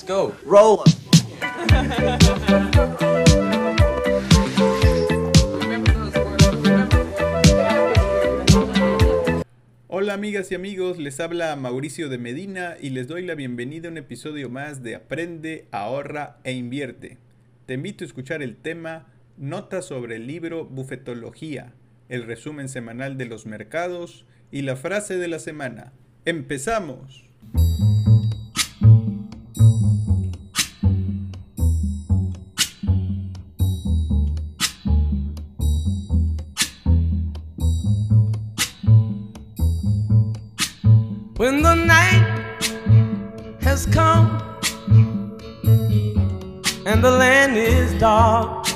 Let's go. Roll. Hola amigas y amigos, les habla Mauricio de Medina y les doy la bienvenida a un episodio más de Aprende, ahorra e invierte. Te invito a escuchar el tema Notas sobre el libro Bufetología, el resumen semanal de los mercados y la frase de la semana. ¡Empezamos! And the land is dark.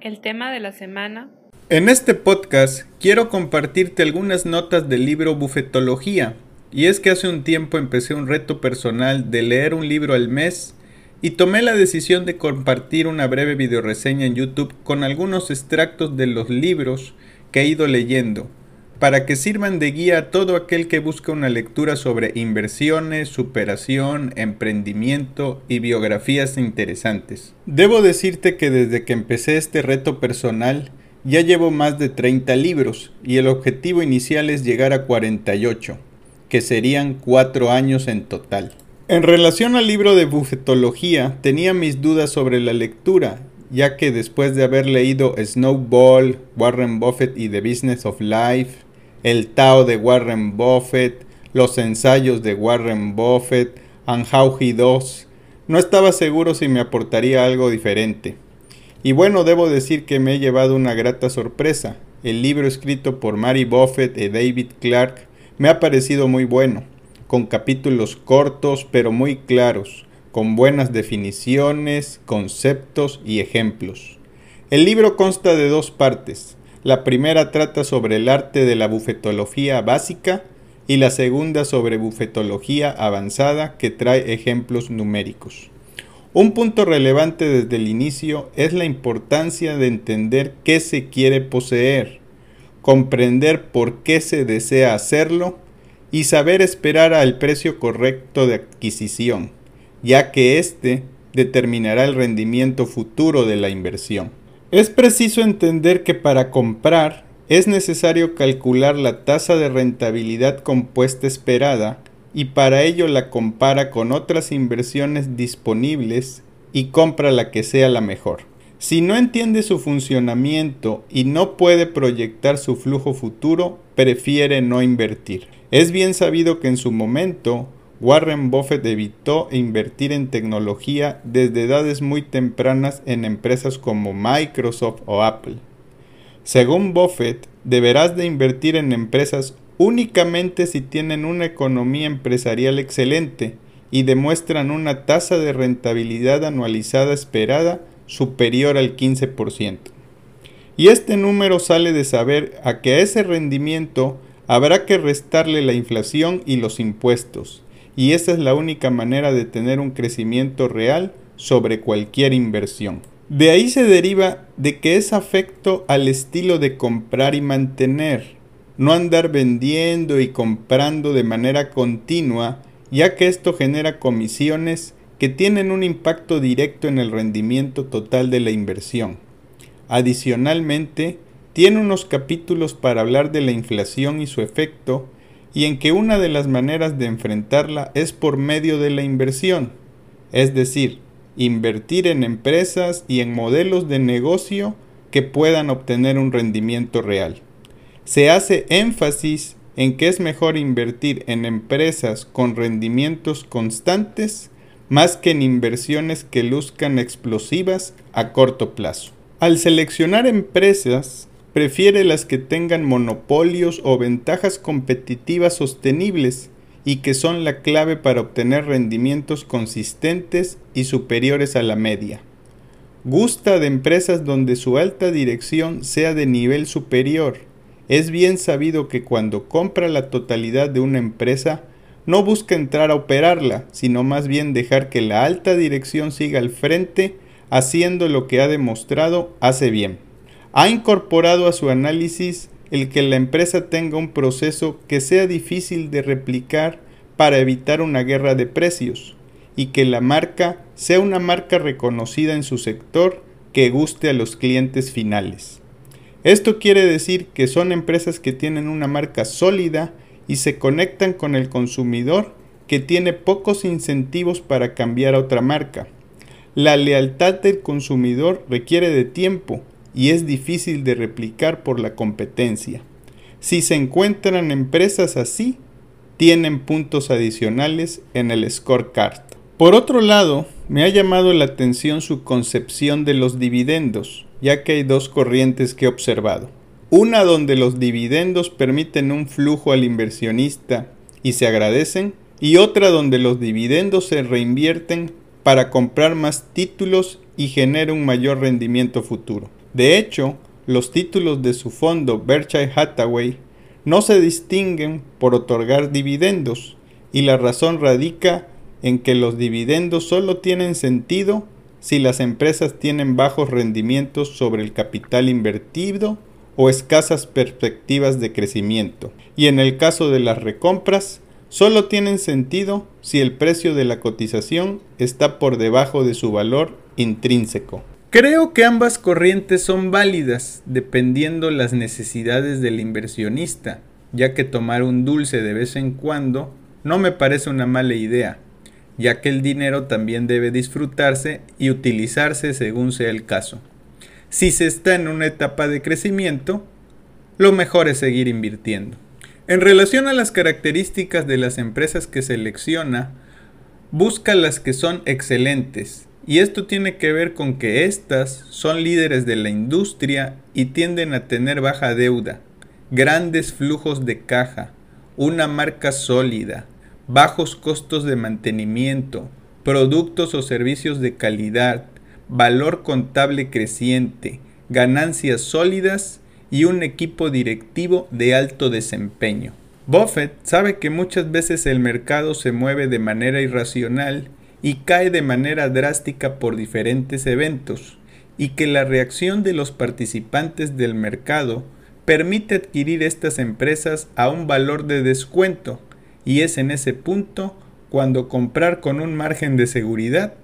El tema de la semana. En este podcast quiero compartirte algunas notas del libro Bufetología, y es que hace un tiempo empecé un reto personal de leer un libro al mes y tomé la decisión de compartir una breve videoreseña en YouTube con algunos extractos de los libros que he ido leyendo para que sirvan de guía a todo aquel que busca una lectura sobre inversiones, superación, emprendimiento y biografías interesantes. Debo decirte que desde que empecé este reto personal ya llevo más de 30 libros y el objetivo inicial es llegar a 48, que serían 4 años en total. En relación al libro de bufetología, tenía mis dudas sobre la lectura ya que después de haber leído Snowball, Warren Buffett y The Business of Life, el Tao de Warren Buffett, los ensayos de Warren Buffett, He Does. No estaba seguro si me aportaría algo diferente. Y bueno, debo decir que me he llevado una grata sorpresa. El libro escrito por Mary Buffett y David Clark me ha parecido muy bueno, con capítulos cortos pero muy claros, con buenas definiciones, conceptos y ejemplos. El libro consta de dos partes. La primera trata sobre el arte de la bufetología básica y la segunda sobre bufetología avanzada que trae ejemplos numéricos. Un punto relevante desde el inicio es la importancia de entender qué se quiere poseer, comprender por qué se desea hacerlo y saber esperar al precio correcto de adquisición, ya que éste determinará el rendimiento futuro de la inversión. Es preciso entender que para comprar es necesario calcular la tasa de rentabilidad compuesta esperada y para ello la compara con otras inversiones disponibles y compra la que sea la mejor. Si no entiende su funcionamiento y no puede proyectar su flujo futuro, prefiere no invertir. Es bien sabido que en su momento Warren Buffett evitó invertir en tecnología desde edades muy tempranas en empresas como Microsoft o Apple. Según Buffett, deberás de invertir en empresas únicamente si tienen una economía empresarial excelente y demuestran una tasa de rentabilidad anualizada esperada superior al 15%. Y este número sale de saber a que a ese rendimiento habrá que restarle la inflación y los impuestos, y esa es la única manera de tener un crecimiento real sobre cualquier inversión. De ahí se deriva de que es afecto al estilo de comprar y mantener, no andar vendiendo y comprando de manera continua, ya que esto genera comisiones que tienen un impacto directo en el rendimiento total de la inversión. Adicionalmente, tiene unos capítulos para hablar de la inflación y su efecto, y en que una de las maneras de enfrentarla es por medio de la inversión, es decir, invertir en empresas y en modelos de negocio que puedan obtener un rendimiento real. Se hace énfasis en que es mejor invertir en empresas con rendimientos constantes más que en inversiones que luzcan explosivas a corto plazo. Al seleccionar empresas, prefiere las que tengan monopolios o ventajas competitivas sostenibles y que son la clave para obtener rendimientos consistentes y superiores a la media. Gusta de empresas donde su alta dirección sea de nivel superior. Es bien sabido que cuando compra la totalidad de una empresa, no busca entrar a operarla, sino más bien dejar que la alta dirección siga al frente haciendo lo que ha demostrado hace bien ha incorporado a su análisis el que la empresa tenga un proceso que sea difícil de replicar para evitar una guerra de precios y que la marca sea una marca reconocida en su sector que guste a los clientes finales. Esto quiere decir que son empresas que tienen una marca sólida y se conectan con el consumidor que tiene pocos incentivos para cambiar a otra marca. La lealtad del consumidor requiere de tiempo y es difícil de replicar por la competencia. Si se encuentran empresas así, tienen puntos adicionales en el scorecard. Por otro lado, me ha llamado la atención su concepción de los dividendos, ya que hay dos corrientes que he observado. Una donde los dividendos permiten un flujo al inversionista y se agradecen, y otra donde los dividendos se reinvierten para comprar más títulos y genera un mayor rendimiento futuro. De hecho, los títulos de su fondo Berkshire Hathaway no se distinguen por otorgar dividendos y la razón radica en que los dividendos solo tienen sentido si las empresas tienen bajos rendimientos sobre el capital invertido o escasas perspectivas de crecimiento. Y en el caso de las recompras, solo tienen sentido si el precio de la cotización está por debajo de su valor intrínseco. Creo que ambas corrientes son válidas dependiendo las necesidades del inversionista, ya que tomar un dulce de vez en cuando no me parece una mala idea, ya que el dinero también debe disfrutarse y utilizarse según sea el caso. Si se está en una etapa de crecimiento, lo mejor es seguir invirtiendo. En relación a las características de las empresas que selecciona, busca las que son excelentes, y esto tiene que ver con que éstas son líderes de la industria y tienden a tener baja deuda, grandes flujos de caja, una marca sólida, bajos costos de mantenimiento, productos o servicios de calidad, valor contable creciente, ganancias sólidas y un equipo directivo de alto desempeño. Buffett sabe que muchas veces el mercado se mueve de manera irracional y cae de manera drástica por diferentes eventos, y que la reacción de los participantes del mercado permite adquirir estas empresas a un valor de descuento, y es en ese punto cuando comprar con un margen de seguridad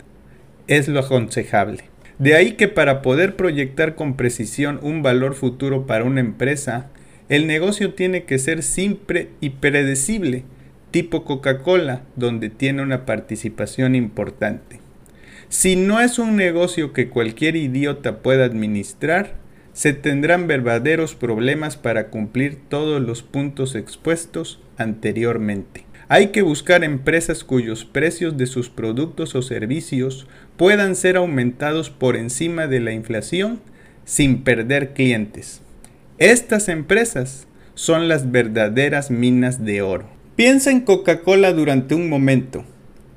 es lo aconsejable. De ahí que para poder proyectar con precisión un valor futuro para una empresa, el negocio tiene que ser simple y predecible, tipo Coca-Cola, donde tiene una participación importante. Si no es un negocio que cualquier idiota pueda administrar, se tendrán verdaderos problemas para cumplir todos los puntos expuestos anteriormente. Hay que buscar empresas cuyos precios de sus productos o servicios puedan ser aumentados por encima de la inflación sin perder clientes. Estas empresas son las verdaderas minas de oro. Piensa en Coca-Cola durante un momento.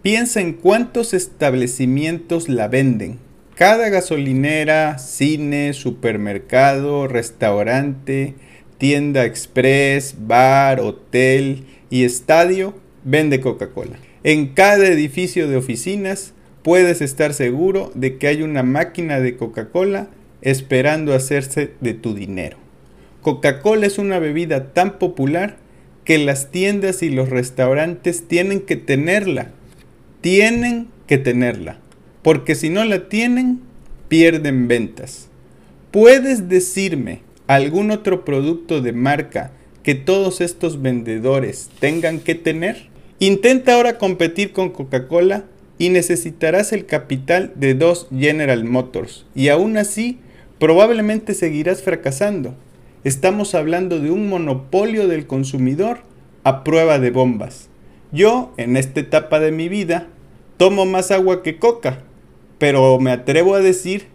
Piensa en cuántos establecimientos la venden. Cada gasolinera, cine, supermercado, restaurante, tienda express, bar, hotel y estadio vende Coca-Cola. En cada edificio de oficinas puedes estar seguro de que hay una máquina de Coca-Cola esperando hacerse de tu dinero. Coca-Cola es una bebida tan popular que las tiendas y los restaurantes tienen que tenerla. Tienen que tenerla. Porque si no la tienen, pierden ventas. ¿Puedes decirme algún otro producto de marca que todos estos vendedores tengan que tener? Intenta ahora competir con Coca-Cola y necesitarás el capital de dos General Motors y aún así probablemente seguirás fracasando. Estamos hablando de un monopolio del consumidor a prueba de bombas. Yo, en esta etapa de mi vida, tomo más agua que coca, pero me atrevo a decir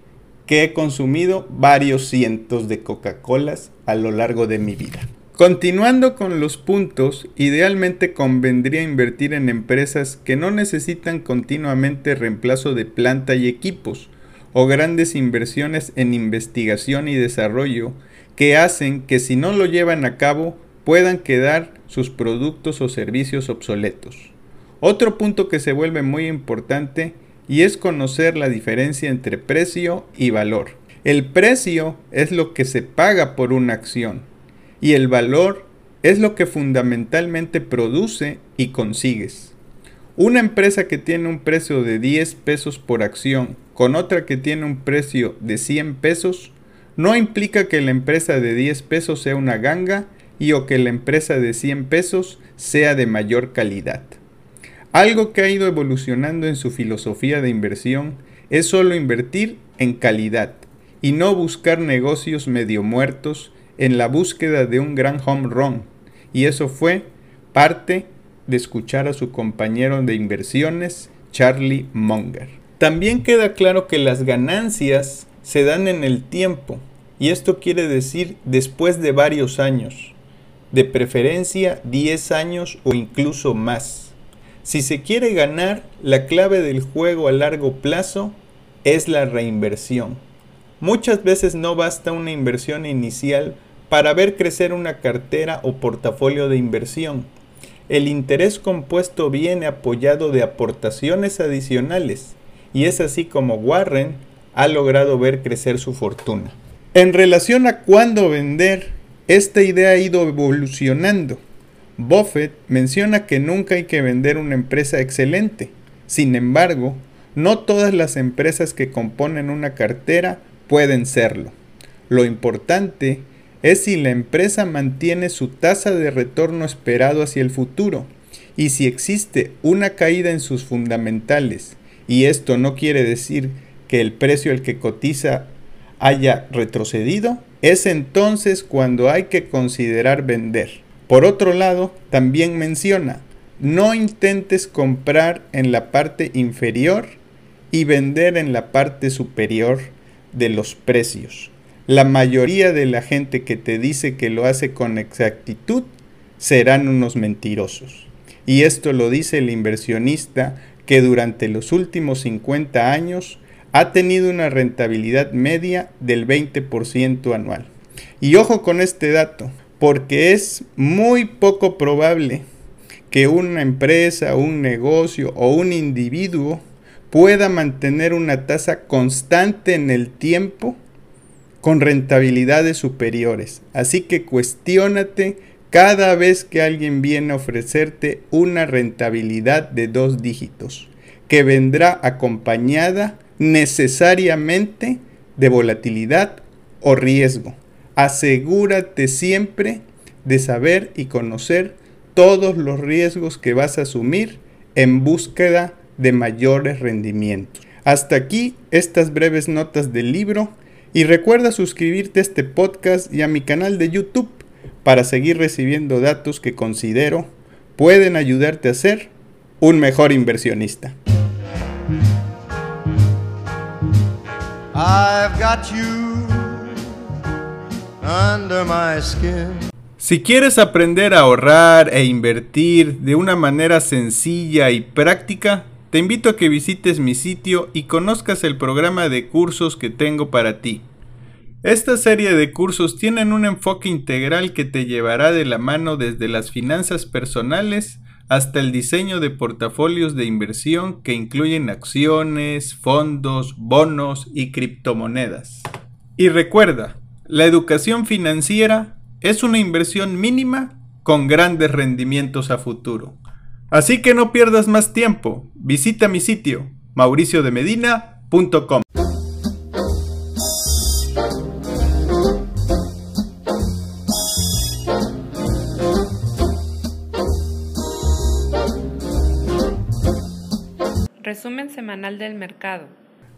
que he consumido varios cientos de Coca-Colas a lo largo de mi vida. Continuando con los puntos, idealmente convendría invertir en empresas que no necesitan continuamente reemplazo de planta y equipos, o grandes inversiones en investigación y desarrollo que hacen que si no lo llevan a cabo puedan quedar sus productos o servicios obsoletos. Otro punto que se vuelve muy importante y es conocer la diferencia entre precio y valor. El precio es lo que se paga por una acción y el valor es lo que fundamentalmente produce y consigues. Una empresa que tiene un precio de 10 pesos por acción con otra que tiene un precio de 100 pesos no implica que la empresa de 10 pesos sea una ganga y o que la empresa de 100 pesos sea de mayor calidad. Algo que ha ido evolucionando en su filosofía de inversión es solo invertir en calidad y no buscar negocios medio muertos en la búsqueda de un gran home run. Y eso fue parte de escuchar a su compañero de inversiones, Charlie Munger. También queda claro que las ganancias se dan en el tiempo, y esto quiere decir después de varios años, de preferencia 10 años o incluso más. Si se quiere ganar, la clave del juego a largo plazo es la reinversión. Muchas veces no basta una inversión inicial para ver crecer una cartera o portafolio de inversión. El interés compuesto viene apoyado de aportaciones adicionales y es así como Warren ha logrado ver crecer su fortuna. En relación a cuándo vender, esta idea ha ido evolucionando. Buffett menciona que nunca hay que vender una empresa excelente. Sin embargo, no todas las empresas que componen una cartera pueden serlo. Lo importante es si la empresa mantiene su tasa de retorno esperado hacia el futuro y si existe una caída en sus fundamentales y esto no quiere decir que el precio al que cotiza haya retrocedido, es entonces cuando hay que considerar vender. Por otro lado, también menciona, no intentes comprar en la parte inferior y vender en la parte superior de los precios. La mayoría de la gente que te dice que lo hace con exactitud serán unos mentirosos. Y esto lo dice el inversionista que durante los últimos 50 años ha tenido una rentabilidad media del 20% anual. Y ojo con este dato, porque es muy poco probable que una empresa, un negocio o un individuo pueda mantener una tasa constante en el tiempo con rentabilidades superiores. Así que cuestiónate cada vez que alguien viene a ofrecerte una rentabilidad de dos dígitos, que vendrá acompañada necesariamente de volatilidad o riesgo. Asegúrate siempre de saber y conocer todos los riesgos que vas a asumir en búsqueda de mayores rendimientos. Hasta aquí estas breves notas del libro y recuerda suscribirte a este podcast y a mi canal de YouTube para seguir recibiendo datos que considero pueden ayudarte a ser un mejor inversionista. Si quieres aprender a ahorrar e invertir de una manera sencilla y práctica, te invito a que visites mi sitio y conozcas el programa de cursos que tengo para ti. Esta serie de cursos tienen un enfoque integral que te llevará de la mano desde las finanzas personales hasta el diseño de portafolios de inversión que incluyen acciones, fondos, bonos y criptomonedas. Y recuerda, la educación financiera es una inversión mínima con grandes rendimientos a futuro. Así que no pierdas más tiempo. Visita mi sitio mauriciodemedina.com. Semanal del mercado.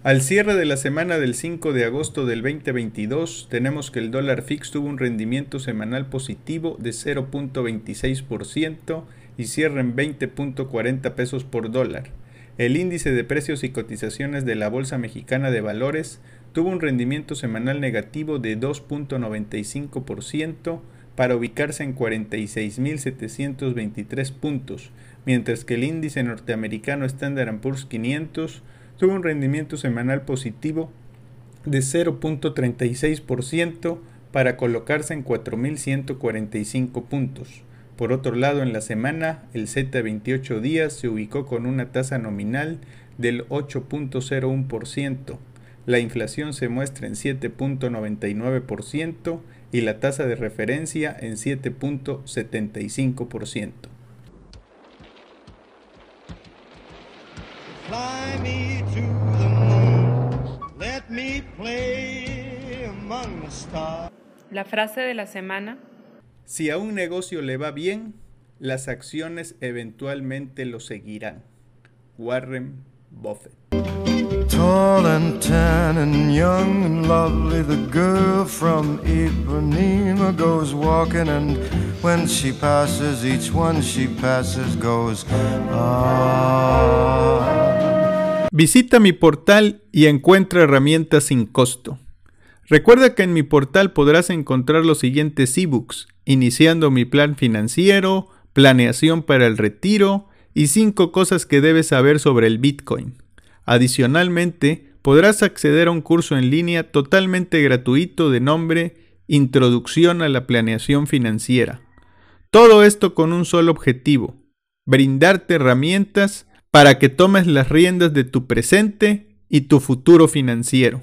Al cierre de la semana del 5 de agosto del 2022, tenemos que el dólar fix tuvo un rendimiento semanal positivo de 0.26% y cierra en 20.40 pesos por dólar. El índice de precios y cotizaciones de la Bolsa Mexicana de Valores tuvo un rendimiento semanal negativo de 2.95% para ubicarse en 46.723 puntos, mientras que el índice norteamericano Standard Poor's 500 tuvo un rendimiento semanal positivo de 0.36% para colocarse en 4.145 puntos. Por otro lado, en la semana, el Z28 días se ubicó con una tasa nominal del 8.01%. La inflación se muestra en 7.99% y la tasa de referencia en 7.75%. La frase de la semana. Si a un negocio le va bien, las acciones eventualmente lo seguirán. Warren Buffett. Tall and tan and young and lovely, the girl from Ipanema goes walking, and when she passes, each one she passes goes, ah. Visita mi portal y encuentra herramientas sin costo. Recuerda que en mi portal podrás encontrar los siguientes ebooks, iniciando mi plan financiero, planeación para el retiro y 5 cosas que debes saber sobre el Bitcoin. Adicionalmente, podrás acceder a un curso en línea totalmente gratuito de nombre Introducción a la Planeación Financiera. Todo esto con un solo objetivo, brindarte herramientas para que tomes las riendas de tu presente y tu futuro financiero.